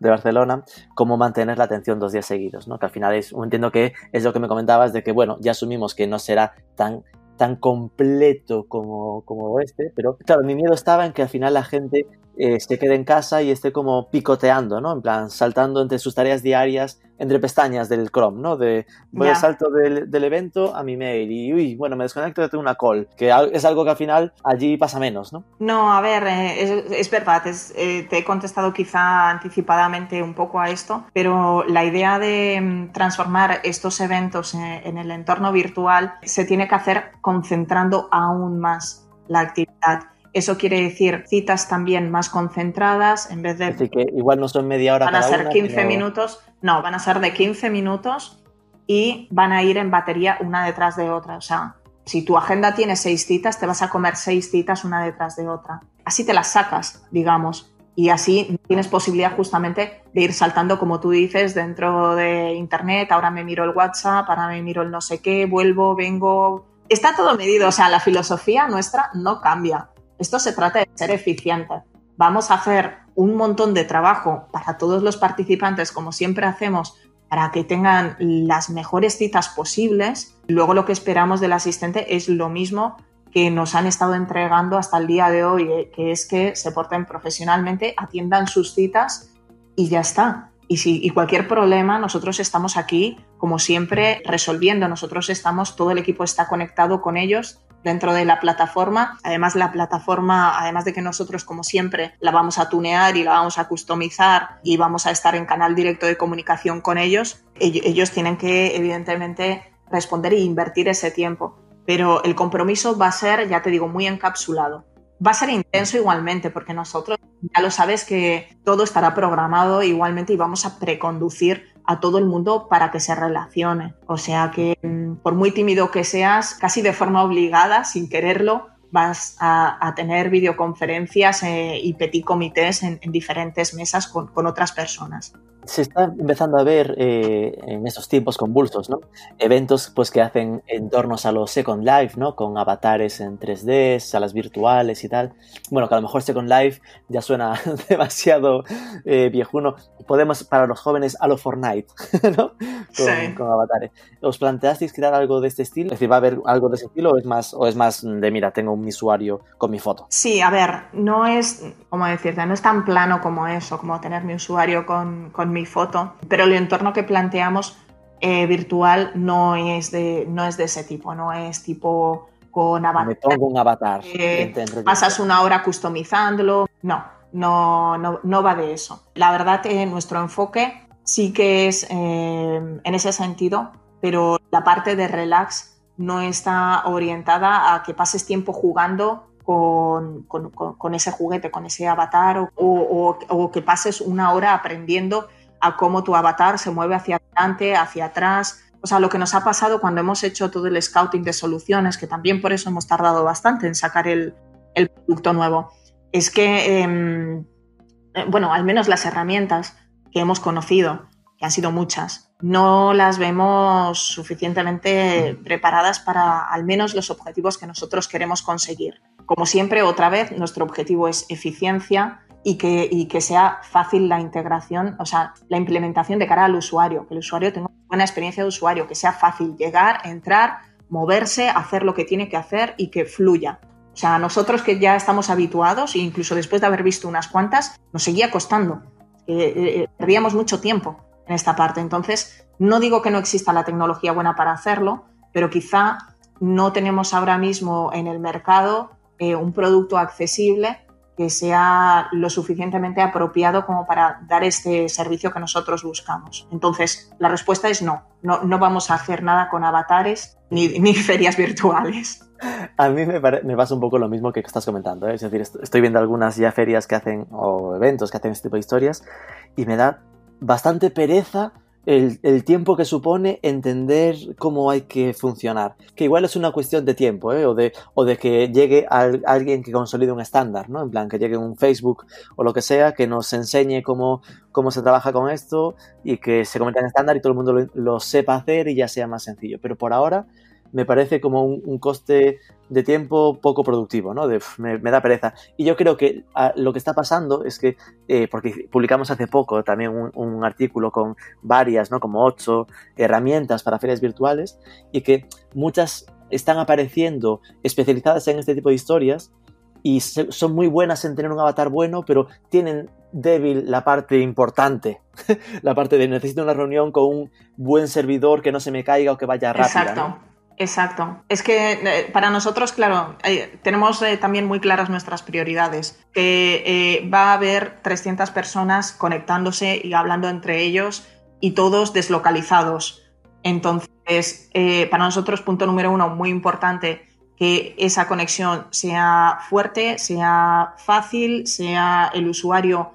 Barcelona, cómo mantener la atención dos días seguidos, ¿no? Que al final es, entiendo que es lo que me comentabas de que, bueno, ya asumimos que no será tan tan completo como, como este, pero claro, mi miedo estaba en que al final la gente eh, se quede en casa y esté como picoteando, ¿no? En plan, saltando entre sus tareas diarias, entre pestañas del Chrome, ¿no? De voy al salto del, del, evento a mi mail y, uy, bueno, me desconecto de una call, que es algo que al final allí pasa menos, ¿no? No, a ver, eh, es, verdad, eh, te he contestado quizá anticipadamente un poco a esto, pero la idea de mm, transformar estos eventos en el entorno virtual se tiene que hacer concentrando aún más la actividad eso quiere decir citas también más concentradas en vez de... Así que igual no son media hora. Van a ser 15 minutos, no, van a ser de 15 minutos y van a ir en batería una detrás de otra. O sea, si tu agenda tiene seis citas, te vas a comer seis citas una detrás de otra. Así te las sacas, digamos. Y así tienes posibilidad justamente de ir saltando, como tú dices, dentro de Internet. Ahora me miro el WhatsApp, ahora me miro el no sé qué, vuelvo, vengo. Está todo medido. O sea, la filosofía nuestra no cambia. Esto se trata de ser eficiente. Vamos a hacer un montón de trabajo para todos los participantes, como siempre hacemos, para que tengan las mejores citas posibles. Luego lo que esperamos del asistente es lo mismo que nos han estado entregando hasta el día de hoy, eh, que es que se porten profesionalmente, atiendan sus citas y ya está. Y si y cualquier problema, nosotros estamos aquí, como siempre, resolviendo. Nosotros estamos, todo el equipo está conectado con ellos dentro de la plataforma. Además, la plataforma, además de que nosotros, como siempre, la vamos a tunear y la vamos a customizar y vamos a estar en canal directo de comunicación con ellos, ellos tienen que, evidentemente, responder e invertir ese tiempo. Pero el compromiso va a ser, ya te digo, muy encapsulado. Va a ser intenso igualmente, porque nosotros ya lo sabes que todo estará programado igualmente y vamos a preconducir a todo el mundo para que se relacione. O sea que mm, por muy tímido que seas, casi de forma obligada, sin quererlo, vas a, tener videoconferencias eh, y petit comités en, diferentes mesas con, otras personas. Se está empezando a ver eh, en estos tiempos convulsos, ¿no? Eventos pues que hacen en torno a los Second Life, ¿no? Con avatares en 3D, salas virtuales y tal. Bueno, que a lo mejor Second Life ya suena demasiado eh, viejuno. Podemos, para los jóvenes, a lo Fortnite, ¿no? Con, con, avatares. ¿Os planteasteis crear algo de este estilo? Es decir, ¿va a haber algo de ese estilo o es más, o es más de, mira, tengo un usuario con mi foto? Sí, a ver, no es, como decirte, no es tan plano como eso, como tener mi usuario con, con mi foto, pero el entorno que planteamos eh, virtual no es, de, no es de ese tipo, no es tipo con avatar. Me pongo un avatar. Eh, pasas una hora customizándolo. No, no, no, no, va de eso. La verdad, que nuestro enfoque sí que es eh, en ese sentido, pero la parte de relax no está orientada a que pases tiempo jugando con, con, con, ese juguete, con ese avatar, o, o, o, que pases una hora aprendiendo a cómo tu avatar se mueve hacia adelante, hacia atrás. O sea, lo que nos ha pasado cuando hemos hecho todo el scouting de soluciones, que también por eso hemos tardado bastante en sacar el, producto nuevo, es que, eh, bueno, al menos las herramientas que hemos conocido, que han sido muchas, no las vemos suficientemente preparadas para al menos los objetivos que nosotros queremos conseguir. Como siempre, otra vez, nuestro objetivo es eficiencia y que, y que sea fácil la integración, o sea, la implementación de cara al usuario, que el usuario tenga una buena experiencia de usuario, que sea fácil llegar, entrar, moverse, hacer lo que tiene que hacer y que fluya. O sea, nosotros que ya estamos habituados, e incluso después de haber visto unas cuantas, nos seguía costando. Eh, eh, perdíamos mucho tiempo en esta parte. Entonces, no digo que no exista la tecnología buena para hacerlo, pero quizá no tenemos ahora mismo en el mercado eh, un producto accesible que sea lo suficientemente apropiado como para dar este servicio que nosotros buscamos. Entonces, la respuesta es no, no, no vamos a hacer nada con avatares ni, ni ferias virtuales. A mí me, me, pasa un poco lo mismo que estás comentando, ¿eh? es decir, estoy viendo algunas ya ferias que hacen o eventos que hacen este tipo de historias y me da bastante pereza el, tiempo que supone entender cómo hay que funcionar. Que igual es una cuestión de tiempo, ¿eh? o, de, o de que llegue al, alguien que consolide un estándar, ¿no? En plan, que llegue un Facebook o lo que sea, que nos enseñe cómo, cómo se trabaja con esto y que se convierta en estándar y todo el mundo lo sepa hacer y ya sea más sencillo. Pero por ahora me parece como un, coste de tiempo poco productivo, ¿no? Me, da pereza. Y yo creo que a, lo que está pasando es que, eh, porque publicamos hace poco también un, artículo con varias, ¿no? Como ocho herramientas para ferias virtuales y que muchas están apareciendo especializadas en este tipo de historias y son muy buenas en tener un avatar bueno, pero tienen débil la parte importante, la parte de necesito una reunión con un buen servidor que no se me caiga o que vaya rápida. Exacto. Exacto. Es que eh, para nosotros, claro, eh, tenemos eh, también muy claras nuestras prioridades. Que va a haber 300 personas conectándose y hablando entre ellos y todos deslocalizados. Entonces, para nosotros, punto número uno, muy importante, que esa conexión sea fuerte, sea fácil, sea el usuario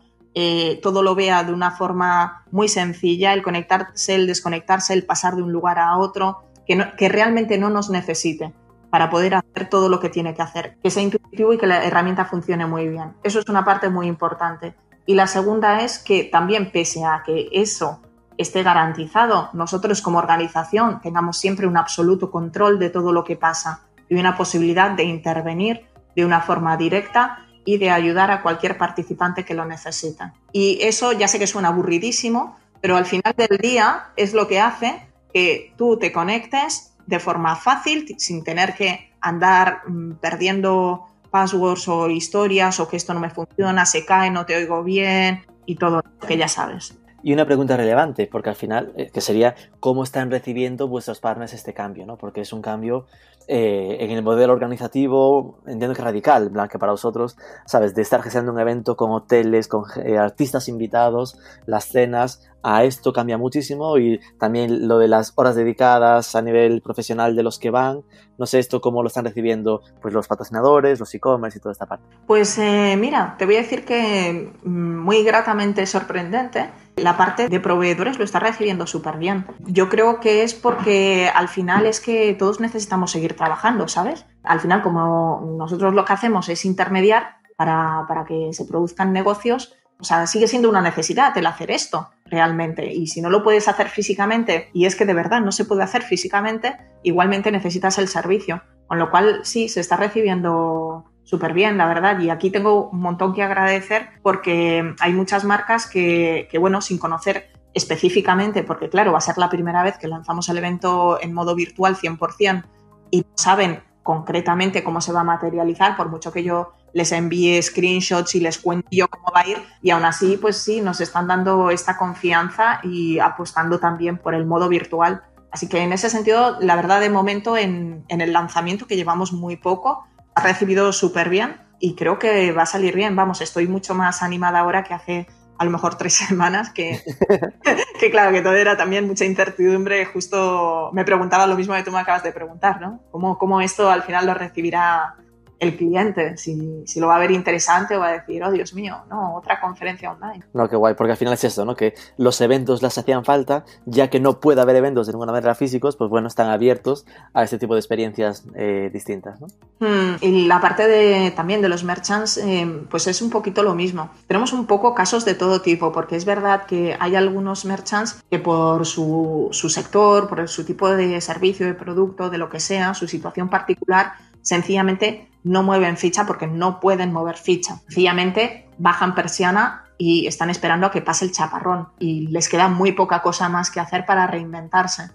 todo lo vea de una forma muy sencilla, el conectarse, el desconectarse, el pasar de un lugar a otro que, realmente no nos necesite para poder hacer todo lo que tiene que hacer, que sea intuitivo y que la herramienta funcione muy bien. Eso es una parte muy importante. Y la segunda es que también pese a que eso esté garantizado, nosotros como organización tengamos siempre un absoluto control de todo lo que pasa y una posibilidad de intervenir de una forma directa y de ayudar a cualquier participante que lo necesite. Y eso ya sé que suena aburridísimo, pero al final del día es lo que hace que tú te conectes de forma fácil, sin tener que andar mm, perdiendo passwords o historias o que esto no me funciona, se cae, no te oigo bien y todo lo que ya sabes. Y una pregunta relevante, porque al final, eh, que sería cómo están recibiendo vuestros partners este cambio, ¿no? Porque es un cambio eh, en el modelo organizativo, entiendo que radical, que para vosotros, ¿sabes? De estar gestionando un evento con hoteles, con eh, artistas invitados, las cenas, a esto cambia muchísimo y también lo de las horas dedicadas a nivel profesional de los que van. No sé esto cómo lo están recibiendo pues los patrocinadores, los e-commerce y toda esta parte. Pues eh, mira, te voy a decir que mm, muy gratamente sorprendente. La parte de proveedores lo está recibiendo súper bien. Yo creo que es porque al final es que todos necesitamos seguir trabajando, ¿sabes? Al final, como nosotros lo que hacemos es intermediar para, para que se produzcan negocios, o sea, sigue siendo una necesidad el hacer esto realmente. Y si no lo puedes hacer físicamente, y es que de verdad no se puede hacer físicamente, igualmente necesitas el servicio. Con lo cual, sí, se está recibiendo súper bien, la verdad. Y aquí tengo un montón que agradecer porque hay muchas marcas que, que, bueno, sin conocer específicamente, porque claro, va a ser la primera vez que lanzamos el evento en modo virtual 100% y saben concretamente cómo se va a materializar, por mucho que yo les envíe screenshots y les cuente yo cómo va a ir. Y aún así, pues sí, nos están dando esta confianza y apostando también por el modo virtual. Así que en ese sentido, la verdad, de momento en, en el lanzamiento, que llevamos muy poco, ha recibido súper bien y creo que va a salir bien. Vamos, estoy mucho más animada ahora que hace a lo mejor tres semanas, que, que claro, que todo era también mucha incertidumbre. Justo me preguntaba lo mismo que tú me acabas de preguntar, ¿no? ¿Cómo, cómo esto al final lo recibirá el cliente, si, si, lo va a ver interesante o va a decir, oh Dios mío, no, otra conferencia online. No, qué guay, porque al final es eso, ¿no? Que los eventos las hacían falta, ya que no puede haber eventos de ninguna manera físicos, pues bueno, están abiertos a este tipo de experiencias eh, distintas, ¿no? Hmm, y la parte de, también de los merchants, eh, pues es un poquito lo mismo. Tenemos un poco casos de todo tipo, porque es verdad que hay algunos merchants que por su, su sector, por su tipo de servicio, de producto, de lo que sea, su situación particular, sencillamente no mueven ficha porque no pueden mover ficha. Sencillamente bajan persiana y están esperando a que pase el chaparrón y les queda muy poca cosa más que hacer para reinventarse.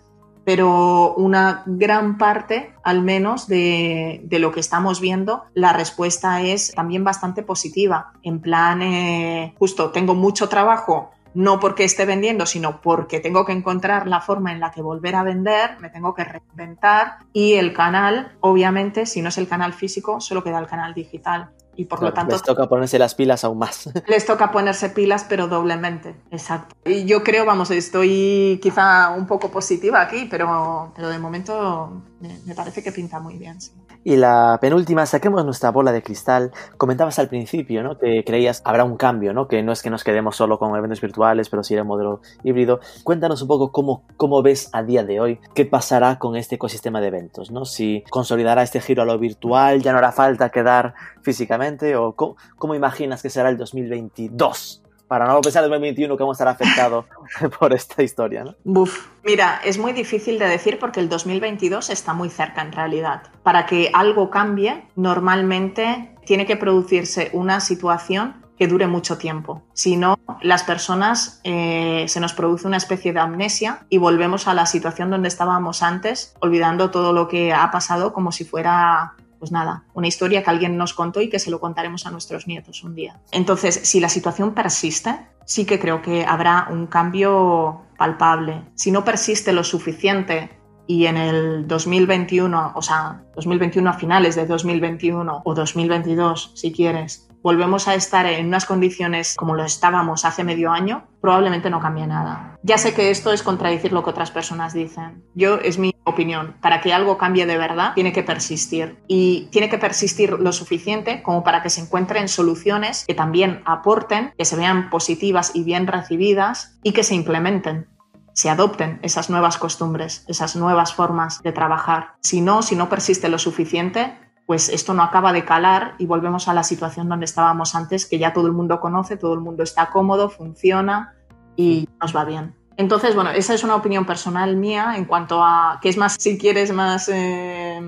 Pero una gran parte, al menos, de, lo que estamos viendo, la respuesta es también bastante positiva. En plan, eh, justo tengo mucho trabajo, no porque esté vendiendo, sino porque tengo que encontrar la forma en la que volver a vender, me tengo que reinventar y el canal, obviamente, si no es el canal físico, solo queda el canal digital. Y por claro, lo tanto. Les toca ponerse las pilas aún más. Les toca ponerse pilas, pero doblemente. Exacto. Y yo creo, vamos, estoy quizá un poco positiva aquí, pero, pero de momento me, me parece que pinta muy bien. Sí. Y la penúltima, saquemos nuestra bola de cristal. Comentabas al principio, ¿no? Que creías habrá un cambio, ¿no? Que no es que nos quedemos solo con eventos virtuales, pero sí el modelo híbrido. Cuéntanos un poco cómo, cómo ves a día de hoy qué pasará con este ecosistema de eventos, ¿no? Si consolidará este giro a lo virtual, ya no hará falta quedar físicamente, o cómo, cómo imaginas que será el 2022 para no pensar en 2021 que vamos a estar afectados por esta historia, ¿no? Buf, mira, es muy difícil de decir porque el 2022 está muy cerca en realidad. Para que algo cambie, normalmente tiene que producirse una situación que dure mucho tiempo. Si no, las personas eh, se nos produce una especie de amnesia y volvemos a la situación donde estábamos antes, olvidando todo lo que ha pasado como si fuera pues nada, una historia que alguien nos contó y que se lo contaremos a nuestros nietos un día. Entonces, si la situación persiste, sí que creo que habrá un cambio palpable. Si no persiste lo suficiente y en el 2021, o sea, 2021 a finales de 2021 o 2022, si quieres, volvemos a estar en unas condiciones como lo estábamos hace medio año, probablemente no cambie nada. Ya sé que esto es contradecir lo que otras personas dicen. Yo es mi opinión. Para que algo cambie de verdad, tiene que persistir. Y tiene que persistir lo suficiente como para que se encuentren soluciones que también aporten, que se vean positivas y bien recibidas y que se implementen se adopten esas nuevas costumbres, esas nuevas formas de trabajar. Si no, si no persiste lo suficiente, pues esto no acaba de calar y volvemos a la situación donde estábamos antes, que ya todo el mundo conoce, todo el mundo está cómodo, funciona y nos va bien. Entonces, bueno, esa es una opinión personal mía en cuanto a que es más, si quieres, más eh,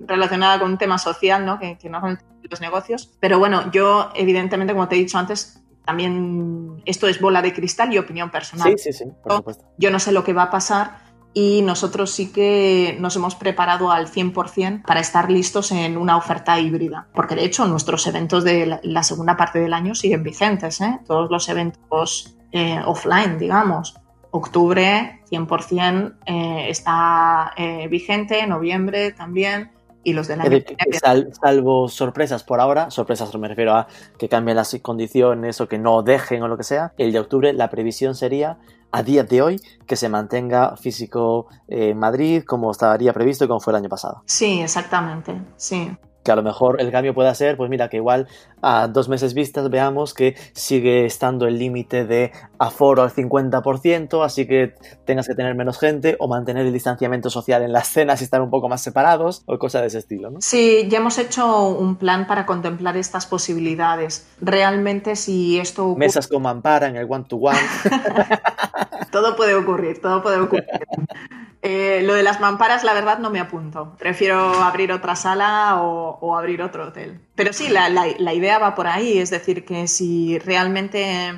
relacionada con un tema social, ¿no? Que, que no con los negocios. Pero bueno, yo, evidentemente, como te he dicho antes, también esto es bola de cristal y opinión personal. Sí, sí, sí, por supuesto. Yo no sé lo que va a pasar y nosotros sí que nos hemos preparado al 100% para estar listos en una oferta híbrida, porque de hecho nuestros eventos de la segunda parte del año siguen vigentes, ¿eh? todos los eventos eh, offline, digamos. Octubre 100% eh, está eh, vigente, noviembre también y los del año que sal, salvo sorpresas por ahora, sorpresas me refiero a que cambien las condiciones o que no dejen o lo que sea, el de octubre la previsión sería a día de hoy que se mantenga físico en Madrid como estaría previsto y como fue el año pasado. Sí, exactamente, sí. Que a lo mejor el cambio pueda ser, pues mira, que igual a dos meses vistas veamos que sigue estando el límite de aforo al 50%, así que tengas que tener menos gente o mantener el distanciamiento social en las cenas y estar un poco más separados o cosas de ese estilo. ¿no? Sí, ya hemos hecho un plan para contemplar estas posibilidades. Realmente si esto... Ocurre... Mesas con mampara en el one-to-one. todo puede ocurrir, todo puede ocurrir. Eh, lo de las mamparas, la verdad, no me apunto. Prefiero abrir otra sala o, abrir otro hotel. Pero sí, la, idea va por ahí, es decir, que si realmente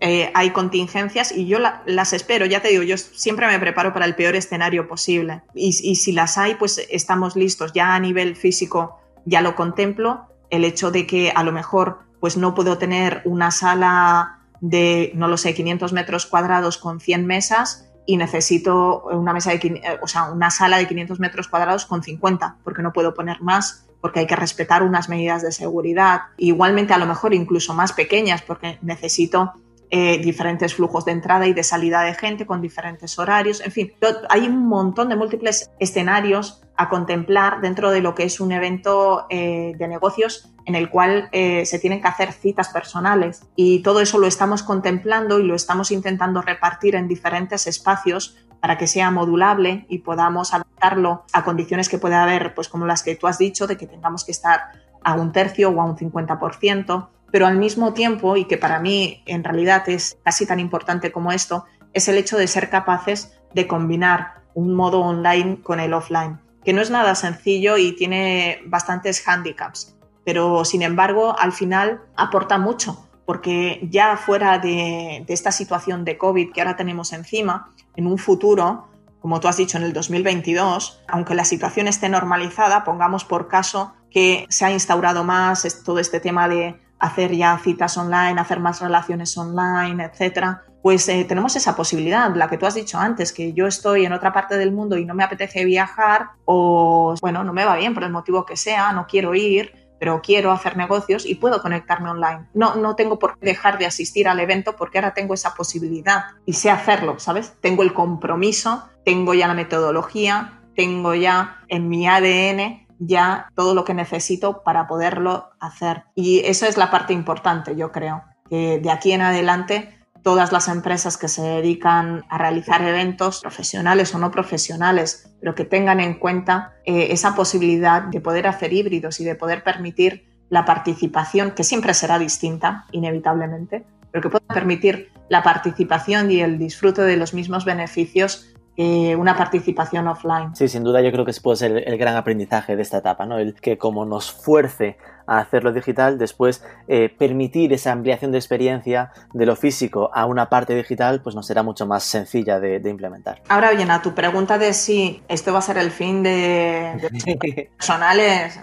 eh, hay contingencias, y yo las espero, ya te digo, yo siempre me preparo para el peor escenario posible. Y, si las hay, pues estamos listos. Ya a nivel físico ya lo contemplo. El hecho de que a lo mejor pues no puedo tener una sala de, no lo sé, 500 metros cuadrados con 100 mesas, y necesito una mesa de, eh, o sea, una sala de 500 metros cuadrados con 50, porque no puedo poner más, porque hay que respetar unas medidas de seguridad. Igualmente, a lo mejor incluso más pequeñas, porque necesito eh, diferentes flujos de entrada y de salida de gente con diferentes horarios. En fin, hay un montón de múltiples escenarios a contemplar dentro de lo que es un evento eh, de negocios en el cual eh, se tienen que hacer citas personales y todo eso lo estamos contemplando y lo estamos intentando repartir en diferentes espacios para que sea modulable y podamos adaptarlo a condiciones que pueda haber, pues como las que tú has dicho, de que tengamos que estar a un tercio o a un 50%, pero al mismo tiempo, y que para mí en realidad es casi tan importante como esto, es el hecho de ser capaces de combinar un modo online con el offline, que no es nada sencillo y tiene bastantes handicaps pero sin embargo al final aporta mucho, porque ya fuera de, esta situación de COVID que ahora tenemos encima, en un futuro, como tú has dicho, en el 2022, aunque la situación esté normalizada, pongamos por caso que se ha instaurado más todo este tema de hacer ya citas online, hacer más relaciones online, etcétera, pues eh, tenemos esa posibilidad, la que tú has dicho antes, que yo estoy en otra parte del mundo y no me apetece viajar o, bueno, no me va bien por el motivo que sea, no quiero ir, pero quiero hacer negocios y puedo conectarme online. No, no tengo por qué dejar de asistir al evento porque ahora tengo esa posibilidad y sé hacerlo, ¿sabes? Tengo el compromiso, tengo ya la metodología, tengo ya en mi ADN ya todo lo que necesito para poderlo hacer. Y eso es la parte importante, yo creo, que de aquí en adelante todas las empresas que se dedican a realizar eventos profesionales o no profesionales, pero que tengan en cuenta eh, esa posibilidad de poder hacer híbridos y de poder permitir la participación, que siempre será distinta, inevitablemente, pero que pueda permitir la participación y el disfrute de los mismos beneficios que una participación offline. Sí, sin duda yo creo que ese puede ser el, gran aprendizaje de esta etapa, ¿no? El que como nos fuerce a hacerlo digital, después eh, permitir esa ampliación de experiencia de lo físico a una parte digital, pues nos será mucho más sencilla de, implementar. Ahora bien, a tu pregunta de si esto va a ser el fin de, de personales,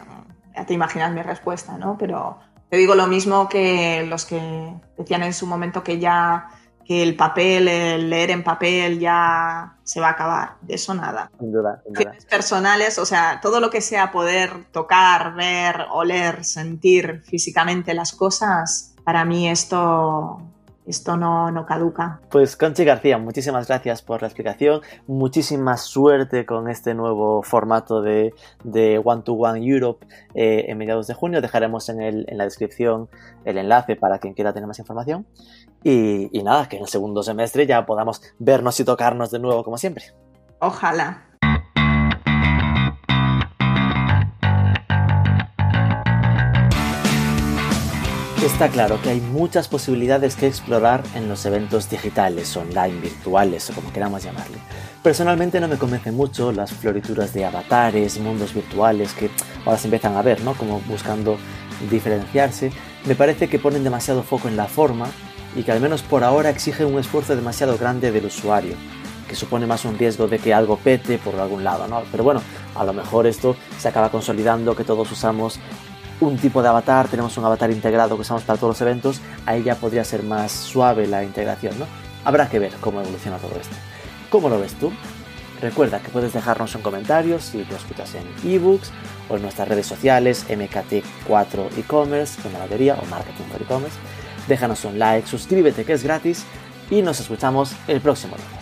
ya te imaginas mi respuesta, ¿no? Pero te digo lo mismo que los que decían en su momento que ya que el papel, el leer en papel ya se va a acabar. De eso nada. Sin duda. Personales, o sea, todo lo que sea poder tocar, ver, oler, sentir físicamente las cosas, para mí esto esto no, no, caduca. Pues Conchi García, muchísimas gracias por la explicación, muchísima suerte con este nuevo formato de, One to One Europe eh, en mediados de junio. Dejaremos en, el, en, la descripción el enlace para quien quiera tener más información. Y, y nada, que en el segundo semestre ya podamos vernos y tocarnos de nuevo como siempre. Ojalá. Está claro que hay muchas posibilidades que explorar en los eventos digitales, online, virtuales o como queramos llamarle. Personalmente no me convencen mucho las florituras de avatares, mundos virtuales que ahora se empiezan a ver, ¿no? Como buscando diferenciarse. Me parece que ponen demasiado foco en la forma y que al menos por ahora exigen un esfuerzo demasiado grande del usuario, que supone más un riesgo de que algo pete por algún lado, ¿no? Pero bueno, a lo mejor esto se acaba consolidando, que todos usamos un tipo de avatar, tenemos un avatar integrado que usamos para todos los eventos, ahí ya podría ser más suave la integración, ¿no? Habrá que ver cómo evoluciona todo esto. ¿Cómo lo ves tú? Recuerda que puedes dejarnos un comentario si lo escuchas en ebooks o en nuestras redes sociales MKT4 e-commerce, ganadería o marketing e-commerce. Déjanos un like, suscríbete que es gratis y nos escuchamos el próximo día.